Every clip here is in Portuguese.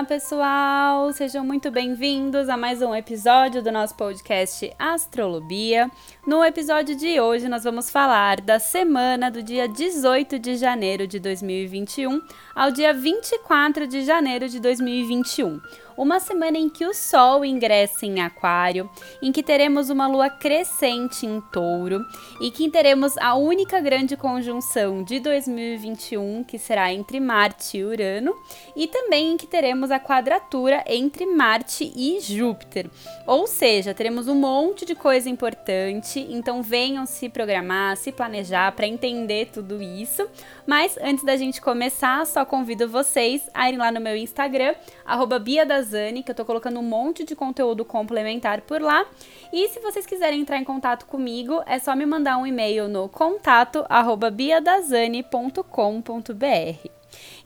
Olá, pessoal! Sejam muito bem-vindos a mais um episódio do nosso podcast Astrolobia. No episódio de hoje, nós vamos falar da semana do dia 18 de janeiro de 2021 ao dia 24 de janeiro de 2021 uma semana em que o Sol ingressa em Aquário, em que teremos uma lua crescente em Touro e que teremos a única grande conjunção de 2021, que será entre Marte e Urano, e também em que teremos a quadratura entre Marte e Júpiter. Ou seja, teremos um monte de coisa importante, então venham se programar, se planejar para entender tudo isso. Mas antes da gente começar, só convido vocês a irem lá no meu Instagram, arroba Bia das Zani, que eu tô colocando um monte de conteúdo complementar por lá. E se vocês quiserem entrar em contato comigo, é só me mandar um e-mail no contato arroba biadazani.com.br.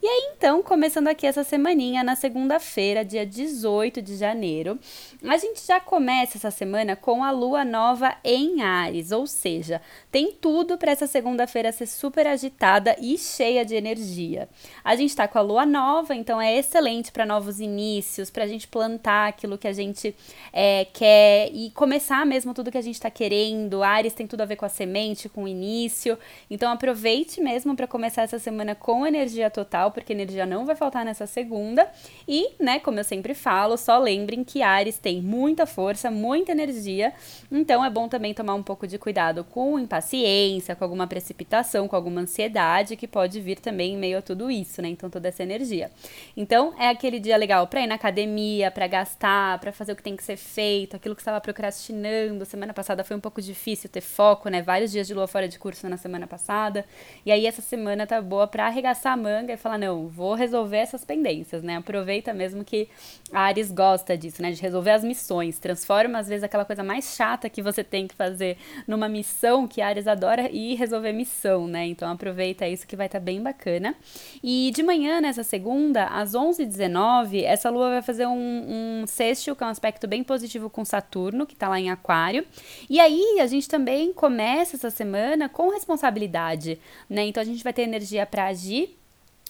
E aí, então, começando aqui essa semaninha, na segunda-feira, dia 18 de janeiro, a gente já começa essa semana com a lua nova em Ares, ou seja, tem tudo para essa segunda-feira ser super agitada e cheia de energia. A gente está com a lua nova, então é excelente para novos inícios, para a gente plantar aquilo que a gente é, quer e começar mesmo tudo que a gente está querendo. Ares tem tudo a ver com a semente, com o início, então aproveite mesmo para começar essa semana com energia total porque energia não vai faltar nessa segunda. E, né, como eu sempre falo, só lembrem que Ares tem muita força, muita energia, então é bom também tomar um pouco de cuidado com impaciência, com alguma precipitação, com alguma ansiedade que pode vir também em meio a tudo isso, né? Então toda essa energia. Então é aquele dia legal para ir na academia, para gastar, para fazer o que tem que ser feito, aquilo que estava procrastinando. Semana passada foi um pouco difícil ter foco, né? Vários dias de lua fora de curso na semana passada. E aí essa semana tá boa para arregaçar a manga e falar não, vou resolver essas pendências, né? Aproveita mesmo que a Ares gosta disso, né? De resolver as missões. Transforma, às vezes, aquela coisa mais chata que você tem que fazer numa missão que a Ares adora e resolver missão, né? Então aproveita isso que vai estar tá bem bacana. E de manhã, nessa segunda, às 11h19, essa lua vai fazer um, um sextil, que é um aspecto bem positivo com Saturno, que tá lá em Aquário. E aí a gente também começa essa semana com responsabilidade, né? Então a gente vai ter energia para agir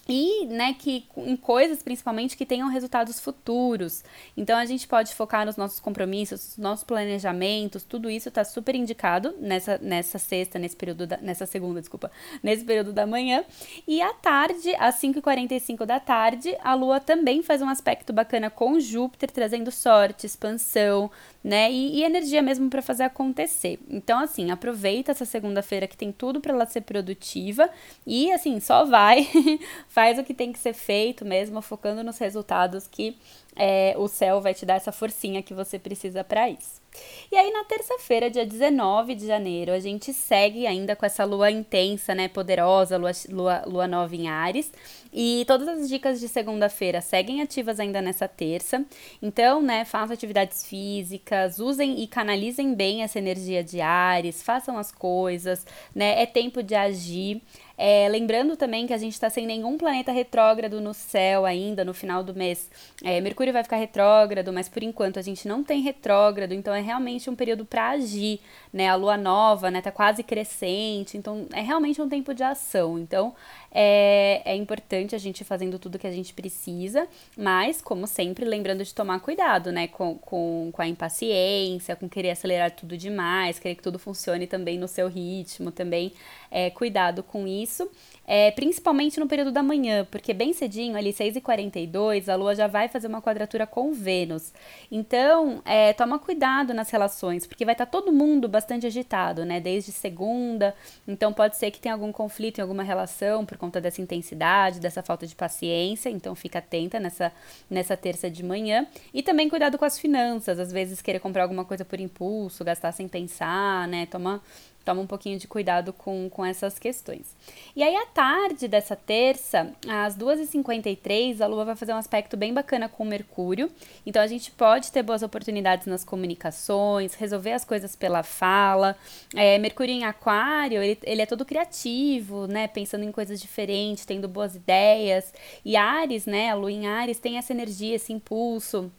e né, que em coisas principalmente que tenham resultados futuros. Então a gente pode focar nos nossos compromissos, nos nossos planejamentos, tudo isso está super indicado nessa, nessa sexta, nesse período da, nessa segunda, desculpa, nesse período da manhã. E à tarde, às 5h45 da tarde, a Lua também faz um aspecto bacana com Júpiter, trazendo sorte, expansão, né? E, e energia mesmo para fazer acontecer. Então, assim, aproveita essa segunda-feira que tem tudo para ela ser produtiva e, assim, só vai, faz o que tem que ser feito mesmo, focando nos resultados que é, o céu vai te dar essa forcinha que você precisa para isso. E aí, na terça-feira, dia 19 de janeiro, a gente segue ainda com essa lua intensa, né? Poderosa, lua, lua, lua nova em Ares. E todas as dicas de segunda-feira seguem ativas ainda nessa terça. Então, né, façam atividades físicas, usem e canalizem bem essa energia de Ares, façam as coisas, né? É tempo de agir. É, lembrando também que a gente está sem nenhum planeta retrógrado no céu ainda no final do mês. É, Mercúrio vai ficar retrógrado, mas por enquanto a gente não tem retrógrado, então é realmente um período para agir, né? A lua nova, né, tá quase crescente, então é realmente um tempo de ação. Então é, é importante a gente ir fazendo tudo que a gente precisa, mas, como sempre, lembrando de tomar cuidado, né? Com, com, com a impaciência, com querer acelerar tudo demais, querer que tudo funcione também no seu ritmo, também é, cuidado com isso é, principalmente no período da manhã, porque bem cedinho, ali 6h42, a Lua já vai fazer uma quadratura com Vênus. Então, é, toma cuidado nas relações, porque vai estar tá todo mundo bastante agitado, né? Desde segunda, então pode ser que tenha algum conflito em alguma relação por conta dessa intensidade, dessa falta de paciência, então fica atenta nessa, nessa terça de manhã. E também cuidado com as finanças, às vezes querer comprar alguma coisa por impulso, gastar sem pensar, né? Toma toma um pouquinho de cuidado com, com essas questões. E aí, à tarde dessa terça, às 2h53, a Lua vai fazer um aspecto bem bacana com o Mercúrio. Então, a gente pode ter boas oportunidades nas comunicações, resolver as coisas pela fala. É, Mercúrio em Aquário, ele, ele é todo criativo, né? Pensando em coisas diferentes, tendo boas ideias. E Ares, né? A Lua em Ares tem essa energia, esse impulso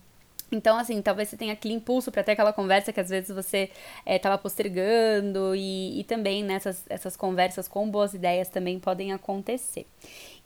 Então, assim, talvez você tenha aquele impulso para ter aquela conversa que às vezes você estava é, postergando e, e também nessas essas conversas com boas ideias também podem acontecer.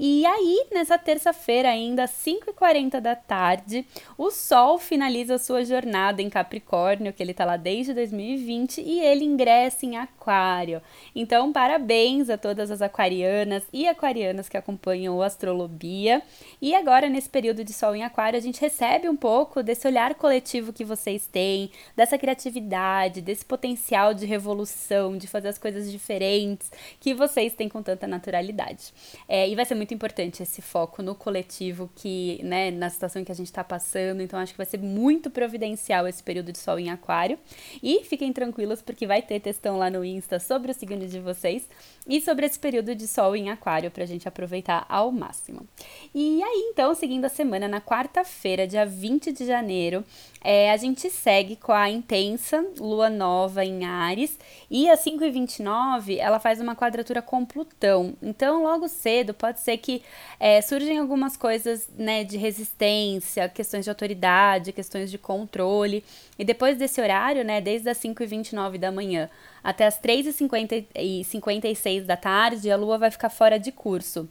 E aí, nessa terça-feira, ainda às 5h40 da tarde, o Sol finaliza sua jornada em Capricórnio, que ele está lá desde 2020, e ele ingressa em Aquário. Então, parabéns a todas as aquarianas e aquarianas que acompanham o Astrolobia. E agora, nesse período de Sol em Aquário, a gente recebe um pouco desse olhar coletivo que vocês têm, dessa criatividade, desse potencial de revolução, de fazer as coisas diferentes que vocês têm com tanta naturalidade. É, e vai ser muito muito importante esse foco no coletivo que, né, na situação que a gente está passando. Então, acho que vai ser muito providencial esse período de sol em aquário. E fiquem tranquilos, porque vai ter textão lá no Insta sobre o signo de vocês e sobre esse período de sol em aquário para a gente aproveitar ao máximo. E aí, então, seguindo a semana, na quarta-feira, dia 20 de janeiro, é, a gente segue com a intensa lua nova em Ares e às 5h29 ela faz uma quadratura com Plutão. Então, logo cedo, pode ser que é, surgem algumas coisas né, de resistência, questões de autoridade, questões de controle. E depois desse horário, né, desde as 5h29 da manhã até as 3h56 da tarde, a lua vai ficar fora de curso.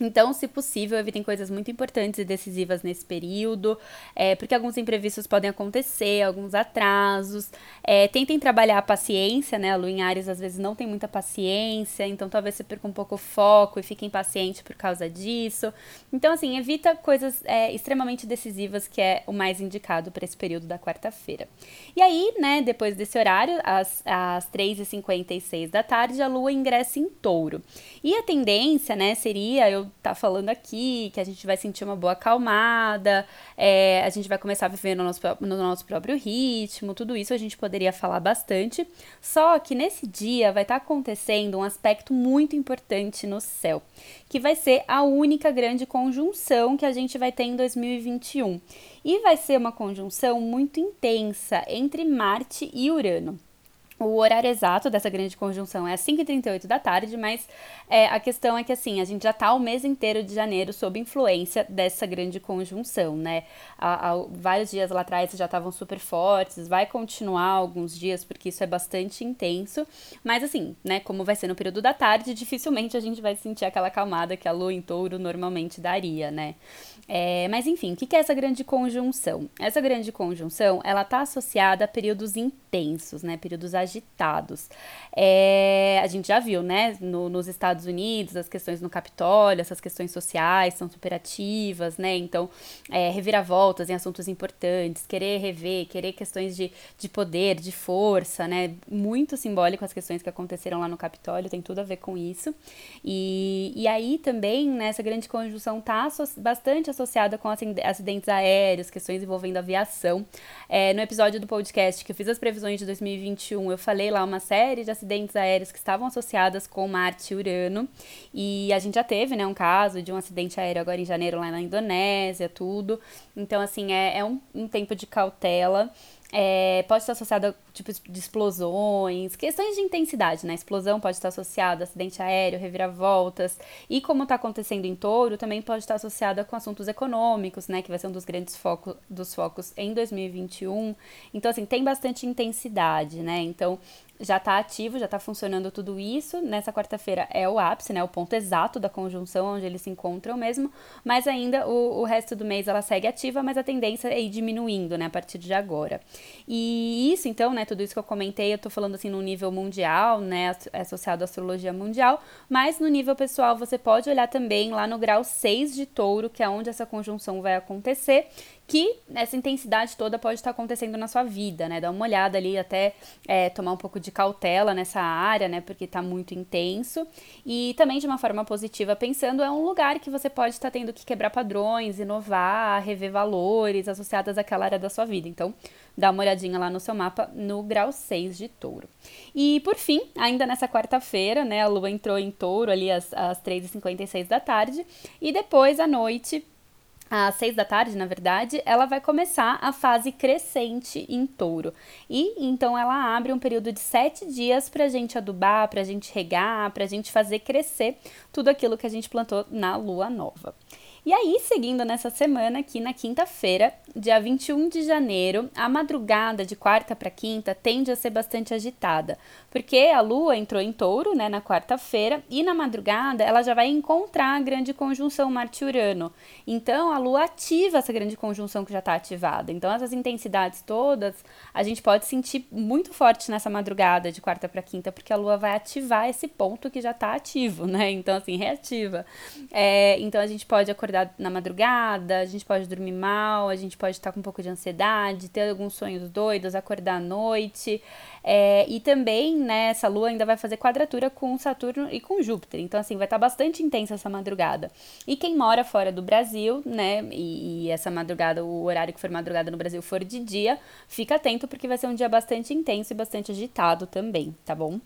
Então, se possível, evitem coisas muito importantes e decisivas nesse período, é, porque alguns imprevistos podem acontecer, alguns atrasos. É, tentem trabalhar a paciência, né? A Lua em Ares às vezes não tem muita paciência, então talvez você perca um pouco o foco e fique impaciente por causa disso. Então, assim, evita coisas é, extremamente decisivas, que é o mais indicado para esse período da quarta-feira. E aí, né, depois desse horário, às, às 3h56 da tarde, a Lua ingressa em touro. E a tendência, né, seria eu tá falando aqui, que a gente vai sentir uma boa acalmada, é, a gente vai começar a viver no nosso, no nosso próprio ritmo, tudo isso a gente poderia falar bastante. Só que nesse dia vai estar tá acontecendo um aspecto muito importante no céu, que vai ser a única grande conjunção que a gente vai ter em 2021. E vai ser uma conjunção muito intensa entre Marte e Urano. O horário exato dessa grande conjunção é às 5h38 da tarde, mas é, a questão é que assim, a gente já está o mês inteiro de janeiro sob influência dessa grande conjunção, né? Há, há vários dias lá atrás já estavam super fortes, vai continuar alguns dias, porque isso é bastante intenso. Mas assim, né, como vai ser no período da tarde, dificilmente a gente vai sentir aquela calmada que a lua em touro normalmente daria, né? É, mas enfim, o que é essa grande conjunção? Essa grande conjunção, ela está associada a períodos intensos, né? Períodos agitados. É, a gente já viu, né, no, nos Estados Unidos, as questões no Capitólio, essas questões sociais são superativas, né? Então, é, reviravoltas em assuntos importantes, querer rever, querer questões de, de poder, de força, né? Muito simbólico as questões que aconteceram lá no Capitólio, tem tudo a ver com isso. E, e aí também, né, essa grande conjunção está bastante associada com acidentes aéreos, questões envolvendo aviação. É, no episódio do podcast que eu fiz as previsões de 2021, eu falei lá uma série de acidentes aéreos que estavam associadas com Marte e Urano. E a gente já teve, né, um caso de um acidente aéreo agora em janeiro lá na Indonésia, tudo. Então, assim, é, é um, um tempo de cautela. É, pode estar associado a tipos de explosões, questões de intensidade, né? Explosão pode estar associada a acidente aéreo, reviravoltas. E como está acontecendo em touro, também pode estar associada com assuntos econômicos, né? Que vai ser um dos grandes focos dos focos em 2021. Então, assim, tem bastante intensidade, né? Então, já está ativo, já está funcionando tudo isso. Nessa quarta-feira é o ápice, né? O ponto exato da conjunção onde eles se encontram mesmo. Mas ainda o, o resto do mês ela segue ativa, mas a tendência é ir diminuindo, né? A partir de agora. E isso, então, né? Tudo isso que eu comentei, eu tô falando assim no nível mundial, né? Associado à astrologia mundial. Mas no nível pessoal, você pode olhar também lá no grau 6 de touro, que é onde essa conjunção vai acontecer que essa intensidade toda pode estar acontecendo na sua vida, né? Dá uma olhada ali, até é, tomar um pouco de cautela nessa área, né? Porque está muito intenso. E também de uma forma positiva, pensando, é um lugar que você pode estar tendo que quebrar padrões, inovar, rever valores associados àquela área da sua vida. Então, dá uma olhadinha lá no seu mapa no grau 6 de touro. E por fim, ainda nessa quarta-feira, né? A lua entrou em touro ali às, às 3h56 da tarde. E depois, à noite, às seis da tarde, na verdade, ela vai começar a fase crescente em touro. E então ela abre um período de sete dias para a gente adubar, para a gente regar, para a gente fazer crescer tudo aquilo que a gente plantou na lua nova. E aí, seguindo nessa semana, aqui na quinta-feira, dia 21 de janeiro, a madrugada de quarta para quinta tende a ser bastante agitada, porque a lua entrou em touro, né, na quarta-feira, e na madrugada ela já vai encontrar a grande conjunção Marte-Urano. Então, a lua ativa essa grande conjunção que já está ativada. Então, essas intensidades todas a gente pode sentir muito forte nessa madrugada de quarta para quinta, porque a lua vai ativar esse ponto que já está ativo, né? Então, assim, reativa. É, então, a gente pode acordar acordar na madrugada, a gente pode dormir mal, a gente pode estar com um pouco de ansiedade, ter alguns sonhos doidos, acordar à noite. É, e também, né, essa lua ainda vai fazer quadratura com Saturno e com Júpiter. Então, assim, vai estar bastante intensa essa madrugada. E quem mora fora do Brasil, né, e, e essa madrugada, o horário que for madrugada no Brasil for de dia, fica atento porque vai ser um dia bastante intenso e bastante agitado também, tá bom?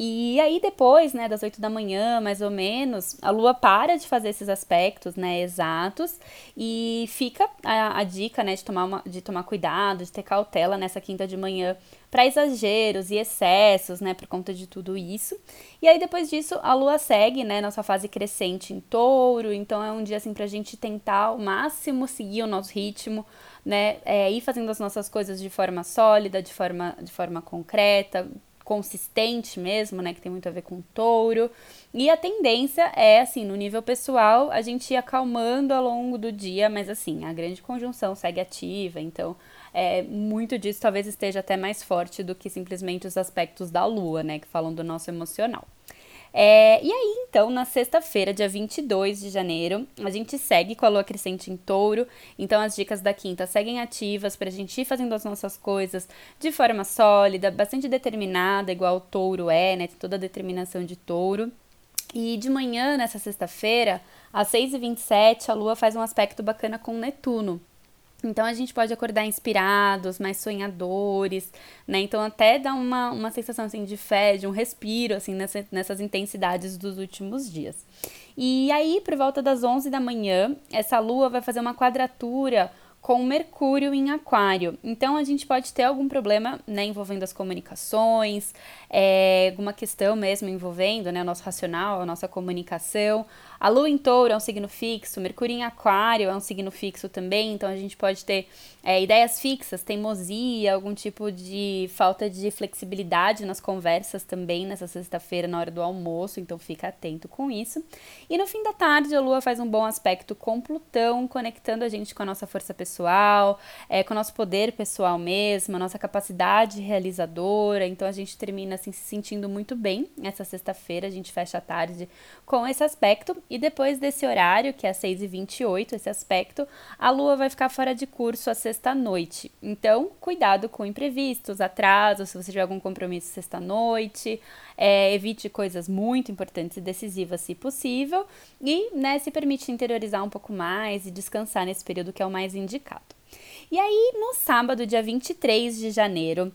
E aí depois, né, das 8 da manhã, mais ou menos, a lua para de fazer esses aspectos, né, exatos, e fica a, a dica, né, de tomar, uma, de tomar cuidado, de ter cautela nessa quinta de manhã para exageros e excessos, né, por conta de tudo isso. E aí depois disso, a lua segue, né, nossa fase crescente em touro, então é um dia assim pra gente tentar ao máximo seguir o nosso ritmo, né, é, ir fazendo as nossas coisas de forma sólida, de forma, de forma concreta, consistente mesmo, né, que tem muito a ver com touro. E a tendência é, assim, no nível pessoal, a gente ir acalmando ao longo do dia, mas assim, a grande conjunção segue ativa, então é, muito disso talvez esteja até mais forte do que simplesmente os aspectos da lua, né, que falam do nosso emocional. É, e aí, então, na sexta-feira, dia 22 de janeiro, a gente segue com a lua crescente em touro. Então, as dicas da quinta seguem ativas para a gente ir fazendo as nossas coisas de forma sólida, bastante determinada, igual o touro é, né? Tem toda a determinação de touro. E de manhã, nessa sexta-feira, às 6h27, a lua faz um aspecto bacana com Netuno. Então a gente pode acordar inspirados, mais sonhadores, né? Então até dá uma, uma sensação assim de fé, de um respiro assim nessa, nessas intensidades dos últimos dias. E aí, por volta das 11 da manhã, essa lua vai fazer uma quadratura com Mercúrio em Aquário. Então a gente pode ter algum problema né, envolvendo as comunicações, é, alguma questão mesmo envolvendo né, o nosso racional, a nossa comunicação. A Lua em Touro é um signo fixo, Mercúrio em Aquário é um signo fixo também, então a gente pode ter é, ideias fixas, teimosia, algum tipo de falta de flexibilidade nas conversas também nessa sexta-feira na hora do almoço, então fica atento com isso. E no fim da tarde a Lua faz um bom aspecto com Plutão, conectando a gente com a nossa força pessoal, é, com o nosso poder pessoal mesmo, a nossa capacidade realizadora, então a gente termina assim se sentindo muito bem essa sexta-feira, a gente fecha a tarde com esse aspecto e depois desse horário, que é 6h28, esse aspecto, a lua vai ficar fora de curso à sexta-noite. Então, cuidado com imprevistos, atrasos, se você tiver algum compromisso sexta-noite, é, evite coisas muito importantes e decisivas, se possível, e né, se permite interiorizar um pouco mais e descansar nesse período que é o mais indicado. E aí, no sábado, dia 23 de janeiro,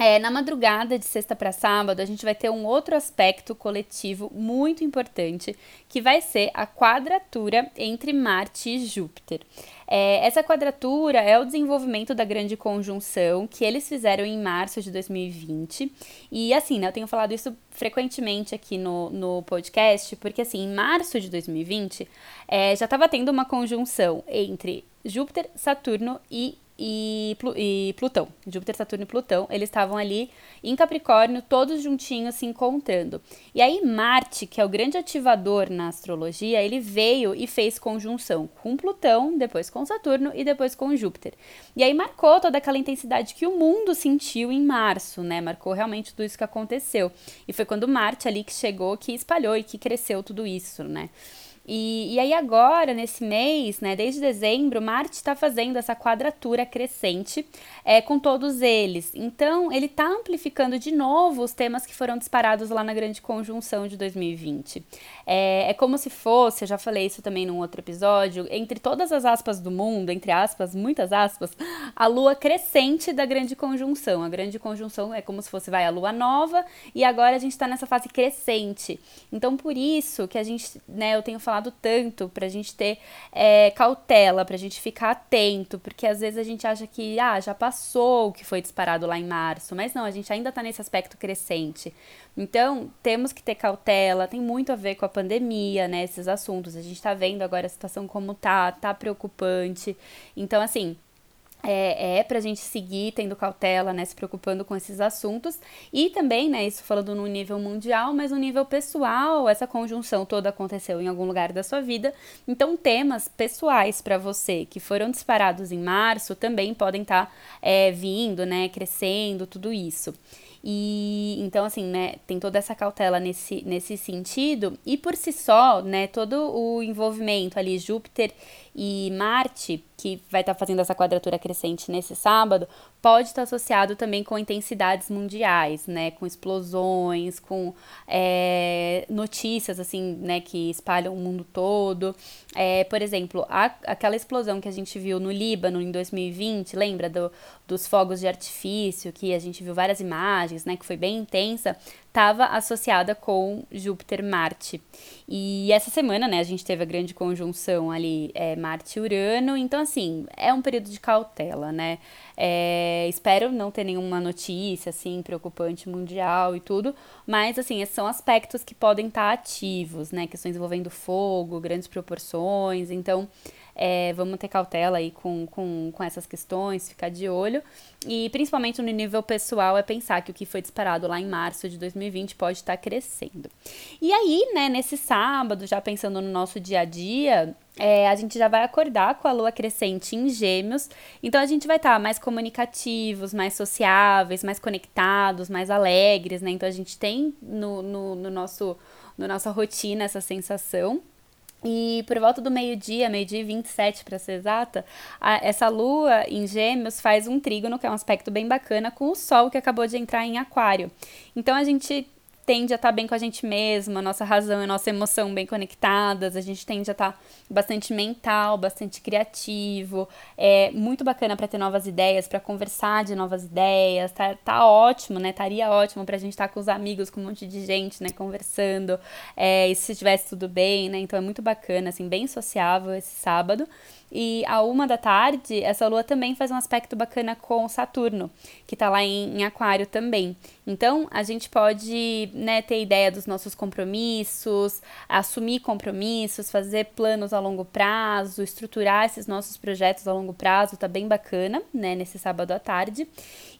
é, na madrugada de sexta para sábado, a gente vai ter um outro aspecto coletivo muito importante, que vai ser a quadratura entre Marte e Júpiter. É, essa quadratura é o desenvolvimento da grande conjunção que eles fizeram em março de 2020. E assim, né, eu tenho falado isso frequentemente aqui no, no podcast, porque assim, em março de 2020 é, já estava tendo uma conjunção entre Júpiter, Saturno e e, e Plutão. Júpiter, Saturno e Plutão, eles estavam ali em Capricórnio, todos juntinhos se encontrando. E aí Marte, que é o grande ativador na astrologia, ele veio e fez conjunção com Plutão, depois com Saturno e depois com Júpiter. E aí marcou toda aquela intensidade que o mundo sentiu em março, né? Marcou realmente tudo isso que aconteceu. E foi quando Marte ali que chegou, que espalhou e que cresceu tudo isso, né? E, e aí agora, nesse mês, né, desde dezembro, Marte está fazendo essa quadratura crescente é, com todos eles. Então, ele está amplificando de novo os temas que foram disparados lá na grande conjunção de 2020. É, é como se fosse, eu já falei isso também num outro episódio, entre todas as aspas do mundo, entre aspas, muitas aspas, a lua crescente da grande conjunção. A grande conjunção é como se fosse, vai, a lua nova, e agora a gente está nessa fase crescente. Então, por isso que a gente, né, eu tenho falado falado tanto pra gente ter é, cautela, pra gente ficar atento, porque às vezes a gente acha que ah, já passou o que foi disparado lá em março, mas não, a gente ainda tá nesse aspecto crescente. Então, temos que ter cautela, tem muito a ver com a pandemia, né? Esses assuntos. A gente tá vendo agora a situação como tá, tá preocupante. Então, assim, é, é pra gente seguir tendo cautela, né, se preocupando com esses assuntos. E também, né, isso falando no nível mundial, mas no nível pessoal, essa conjunção toda aconteceu em algum lugar da sua vida. Então, temas pessoais para você que foram disparados em março também podem estar tá, é, vindo, né, crescendo, tudo isso. E então, assim, né, tem toda essa cautela nesse, nesse sentido. E por si só, né, todo o envolvimento ali, Júpiter e Marte, que vai estar tá fazendo essa quadratura crescente nesse sábado, pode estar tá associado também com intensidades mundiais, né? Com explosões, com é, notícias, assim, né? Que espalham o mundo todo. É, por exemplo, a, aquela explosão que a gente viu no Líbano em 2020, lembra do, dos fogos de artifício, que a gente viu várias imagens, né? Que foi bem intensa estava associada com Júpiter-Marte. E essa semana, né, a gente teve a grande conjunção ali, é, Marte-Urano, então, assim, é um período de cautela, né? É, espero não ter nenhuma notícia, assim, preocupante mundial e tudo, mas, assim, esses são aspectos que podem estar ativos, né? Questões envolvendo fogo, grandes proporções, então é, vamos ter cautela aí com, com, com essas questões, ficar de olho. E principalmente no nível pessoal é pensar que o que foi disparado lá em março de 2020 pode estar crescendo. E aí, né, nesse sábado, já pensando no nosso dia a dia, é, a gente já vai acordar com a lua crescente em gêmeos, então a gente vai estar tá mais comunicativos, mais sociáveis, mais conectados, mais alegres, né? Então a gente tem no, no, no nosso, no nossa rotina essa sensação. E por volta do meio-dia, meio-dia e 27 para ser exata, a, essa lua em Gêmeos faz um trígono, que é um aspecto bem bacana, com o Sol que acabou de entrar em Aquário. Então a gente tende a estar tá bem com a gente mesma, a nossa razão e a nossa emoção bem conectadas, a gente tende a estar tá bastante mental, bastante criativo, é muito bacana para ter novas ideias, para conversar de novas ideias, tá, tá ótimo, né? Estaria ótimo pra gente estar tá com os amigos, com um monte de gente, né, conversando, é, e se estivesse tudo bem, né? Então é muito bacana, assim, bem sociável esse sábado. E a uma da tarde, essa lua também faz um aspecto bacana com Saturno, que está lá em, em, Aquário também. Então, a gente pode né, ter ideia dos nossos compromissos, assumir compromissos, fazer planos a longo prazo, estruturar esses nossos projetos a longo prazo, tá bem bacana, né, nesse sábado à tarde.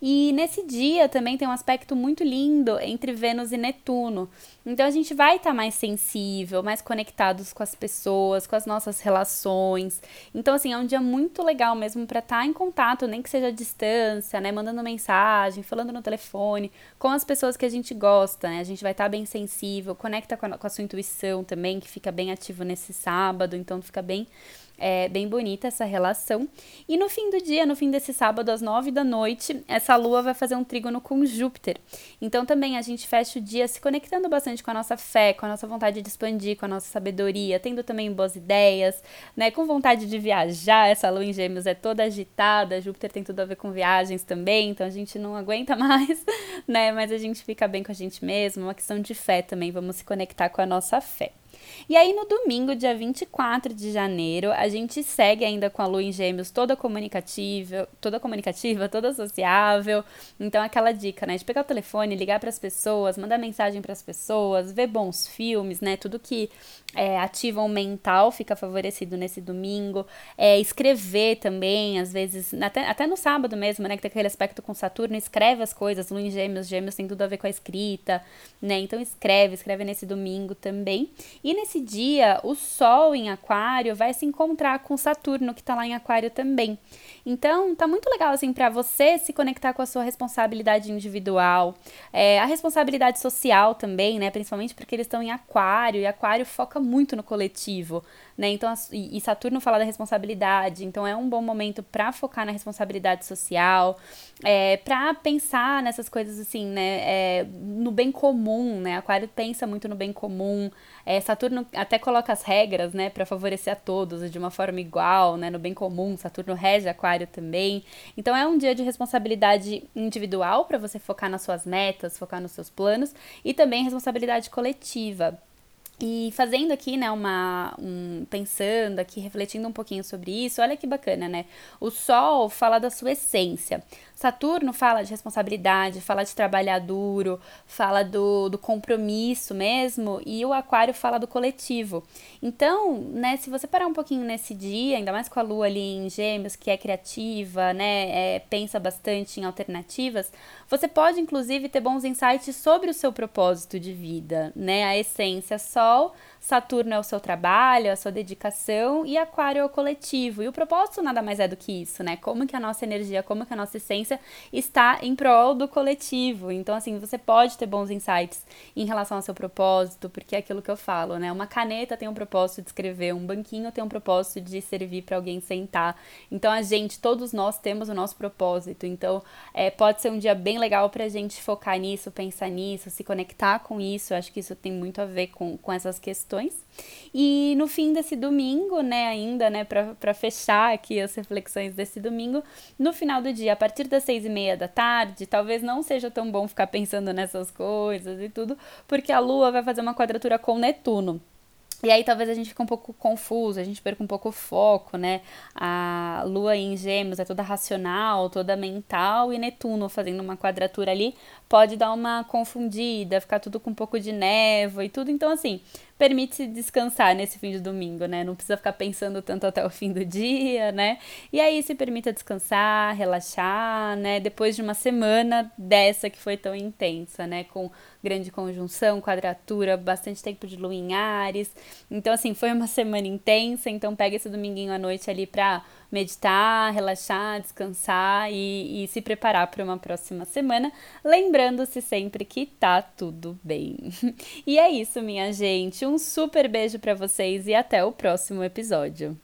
E nesse dia também tem um aspecto muito lindo entre Vênus e Netuno. Então a gente vai estar tá mais sensível, mais conectados com as pessoas, com as nossas relações. Então, assim, é um dia muito legal mesmo para estar tá em contato, nem que seja à distância, né? Mandando mensagem, falando no telefone, com as pessoas que a gente gosta, né? A gente vai estar tá bem sensível, conecta com a, com a sua intuição também, que fica bem ativo nesse sábado, então fica bem é bem bonita essa relação. E no fim do dia, no fim desse sábado, às nove da noite, essa lua vai fazer um trígono com Júpiter. Então também a gente fecha o dia se conectando bastante com a nossa fé, com a nossa vontade de expandir, com a nossa sabedoria, tendo também boas ideias, né? Com vontade de viajar. Essa lua em Gêmeos é toda agitada, Júpiter tem tudo a ver com viagens também, então a gente não aguenta mais, né? Mas a gente fica bem com a gente mesmo, uma questão de fé também, vamos se conectar com a nossa fé. E aí, no domingo, dia 24 de janeiro, a gente segue ainda com a Lua em Gêmeos toda comunicativa, toda comunicativa, toda sociável. Então, aquela dica, né, de pegar o telefone, ligar para as pessoas, mandar mensagem para as pessoas, ver bons filmes, né, tudo que é, ativa o mental fica favorecido nesse domingo. É, escrever também, às vezes, até, até no sábado mesmo, né, que tem aquele aspecto com Saturno, escreve as coisas, Lua em Gêmeos, Gêmeos tem tudo a ver com a escrita, né, então escreve, escreve nesse domingo também. E nesse dia, o Sol em Aquário vai se encontrar com Saturno, que está lá em Aquário também. Então, tá muito legal, assim, para você se conectar com a sua responsabilidade individual, é, a responsabilidade social também, né? Principalmente porque eles estão em Aquário, e Aquário foca muito no coletivo, né? Então, e Saturno fala da responsabilidade, então é um bom momento para focar na responsabilidade social, é, para pensar nessas coisas assim, né? É, no bem comum, né? Aquário pensa muito no bem comum, é, Saturno até coloca as regras, né, para favorecer a todos de uma forma igual, né, no bem comum. Saturno rege Aquário também. Então é um dia de responsabilidade individual para você focar nas suas metas, focar nos seus planos e também responsabilidade coletiva. E fazendo aqui, né, uma. Um, pensando aqui, refletindo um pouquinho sobre isso, olha que bacana, né? O Sol fala da sua essência. Saturno fala de responsabilidade, fala de trabalhar duro, fala do, do compromisso mesmo, e o Aquário fala do coletivo. Então, né, se você parar um pouquinho nesse dia, ainda mais com a Lua ali em Gêmeos, que é criativa, né, é, pensa bastante em alternativas, você pode inclusive ter bons insights sobre o seu propósito de vida, né? A essência Sol Saturno é o seu trabalho, a sua dedicação e Aquário é o coletivo. E o propósito nada mais é do que isso, né? Como que a nossa energia, como que a nossa essência está em prol do coletivo. Então, assim, você pode ter bons insights em relação ao seu propósito, porque é aquilo que eu falo, né? Uma caneta tem um propósito de escrever, um banquinho tem um propósito de servir para alguém sentar. Então, a gente, todos nós temos o nosso propósito. Então, é, pode ser um dia bem legal para a gente focar nisso, pensar nisso, se conectar com isso. Eu acho que isso tem muito a ver com, com essas questões questões. E no fim desse domingo, né, ainda, né, para fechar aqui as reflexões desse domingo, no final do dia, a partir das seis e meia da tarde, talvez não seja tão bom ficar pensando nessas coisas e tudo, porque a Lua vai fazer uma quadratura com Netuno. E aí talvez a gente fique um pouco confuso, a gente perca um pouco o foco, né? A Lua em Gêmeos é toda racional, toda mental, e Netuno fazendo uma quadratura ali pode dar uma confundida, ficar tudo com um pouco de névoa e tudo. Então, assim, permite-se descansar nesse fim de domingo, né? Não precisa ficar pensando tanto até o fim do dia, né? E aí se permita descansar, relaxar, né? Depois de uma semana dessa que foi tão intensa, né? Com grande conjunção, quadratura, bastante tempo de lua em Ares. Então, assim, foi uma semana intensa, então pega esse dominguinho à noite ali pra meditar, relaxar, descansar e, e se preparar para uma próxima semana, lembrando-se sempre que tá tudo bem. E é isso, minha gente. Um super beijo para vocês e até o próximo episódio.